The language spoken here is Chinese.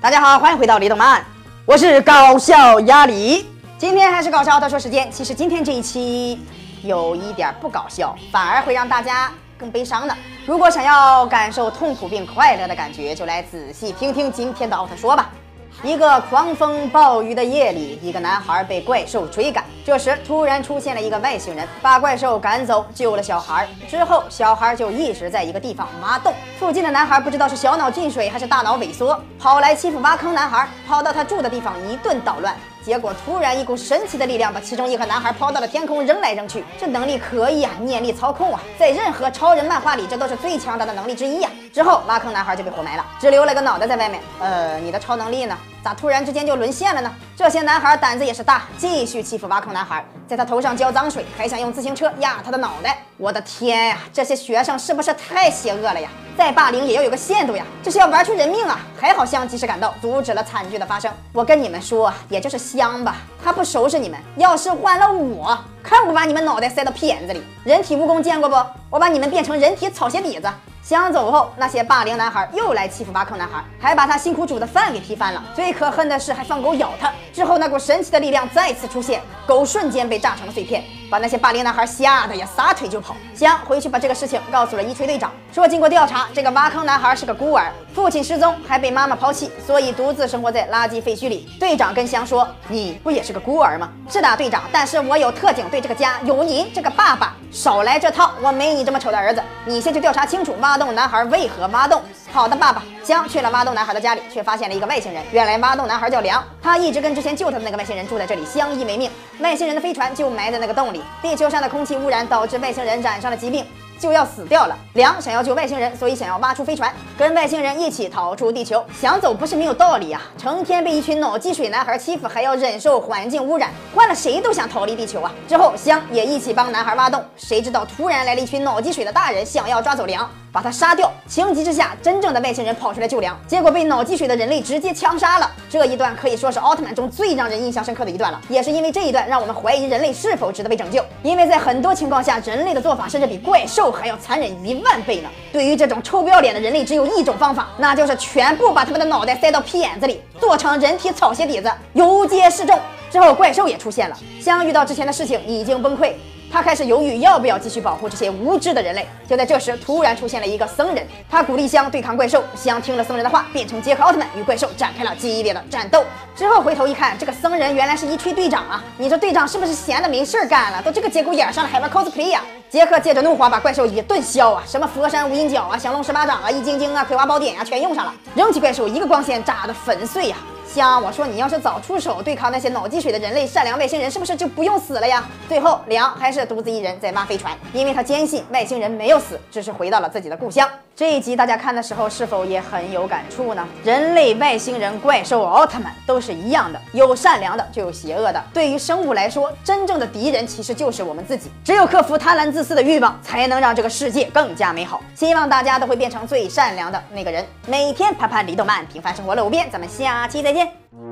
大家好，欢迎回到李动漫，我是搞笑鸭梨。今天还是搞笑奥特说时间。其实今天这一期有一点不搞笑，反而会让大家更悲伤的。如果想要感受痛苦并快乐的感觉，就来仔细听听今天的奥特说吧。一个狂风暴雨的夜里，一个男孩被怪兽追赶。这时，突然出现了一个外星人，把怪兽赶走，救了小孩。之后，小孩就一直在一个地方挖洞。附近的男孩不知道是小脑进水还是大脑萎缩，跑来欺负挖坑男孩，跑到他住的地方一顿捣乱。结果突然一股神奇的力量把其中一个男孩抛到了天空，扔来扔去。这能力可以啊，念力操控啊，在任何超人漫画里，这都是最强大的能力之一呀。之后挖坑男孩就被活埋了，只留了个脑袋在外面。呃，你的超能力呢？咋突然之间就沦陷了呢？这些男孩胆子也是大，继续欺负挖坑男孩，在他头上浇脏水，还想用自行车压他的脑袋。我的天呀，这些学生是不是太邪恶了呀？再霸凌也要有个限度呀，这是要玩出人命啊！还好香及时赶到，阻止了惨剧的发生。我跟你们说，也就是香吧，他不收拾你们。要是换了我，看不把你们脑袋塞到屁眼子里。人体蜈蚣见过不？我把你们变成人体草鞋底子。想走后，那些霸凌男孩又来欺负挖坑男孩，还把他辛苦煮的饭给踢翻了。最可恨的是，还放狗咬他。之后，那股神奇的力量再次出现，狗瞬间被炸成了碎片。把那些霸凌男孩吓得呀，撒腿就跑。香回去把这个事情告诉了一锤队长，说经过调查，这个挖坑男孩是个孤儿，父亲失踪，还被妈妈抛弃，所以独自生活在垃圾废墟里。队长跟香说：“你不也是个孤儿吗？”是的，队长，但是我有特警，对这个家有您这个爸爸。少来这套，我没你这么丑的儿子。你先去调查清楚挖洞男孩为何挖洞。好的，爸爸。香去了挖洞男孩的家里，却发现了一个外星人。原来挖洞男孩叫梁，他一直跟之前救他的那个外星人住在这里，相依为命。外星人的飞船就埋在那个洞里。地球上的空气污染导致外星人染上了疾病。就要死掉了。梁想要救外星人，所以想要挖出飞船，跟外星人一起逃出地球。想走不是没有道理呀，成天被一群脑积水男孩欺负，还要忍受环境污染，换了谁都想逃离地球啊。之后香也一起帮男孩挖洞，谁知道突然来了一群脑积水的大人，想要抓走梁。把他杀掉！情急之下，真正的外星人跑出来救梁，结果被脑积水的人类直接枪杀了。这一段可以说是奥特曼中最让人印象深刻的一段了，也是因为这一段让我们怀疑人类是否值得被拯救。因为在很多情况下，人类的做法甚至比怪兽还要残忍一万倍呢。对于这种臭不要脸的人类，只有一种方法，那就是全部把他们的脑袋塞到屁眼子里，做成人体草鞋底子，游街示众。之后怪兽也出现了，相遇到之前的事情已经崩溃。他开始犹豫要不要继续保护这些无知的人类。就在这时，突然出现了一个僧人，他鼓励香对抗怪兽。香听了僧人的话，变成杰克奥特曼，与怪兽展开了激烈的战斗。之后回头一看，这个僧人原来是一锤队长啊！你说队长是不是闲的没事干了？都这个节骨眼上了，还玩 cosplay 呀？杰克借着怒火把怪兽一顿削啊，什么佛山无影脚啊，降龙十八掌啊，易筋经啊，葵花宝典呀，全用上了，扔起怪兽一个光线炸得粉碎呀！香，我说你要是早出手对抗那些脑积水的人类，善良外星人是不是就不用死了呀？最后，梁还是独自一人在挖飞船，因为他坚信外星人没有死，只是回到了自己的故乡。这一集大家看的时候是否也很有感触呢？人类、外星人、怪兽、奥特曼都是一样的，有善良的就有邪恶的。对于生物来说，真正的敌人其实就是我们自己。只有克服贪婪自私的欲望，才能让这个世界更加美好。希望大家都会变成最善良的那个人。每天拍拍李动漫，平凡生活乐无边。咱们下期再见见。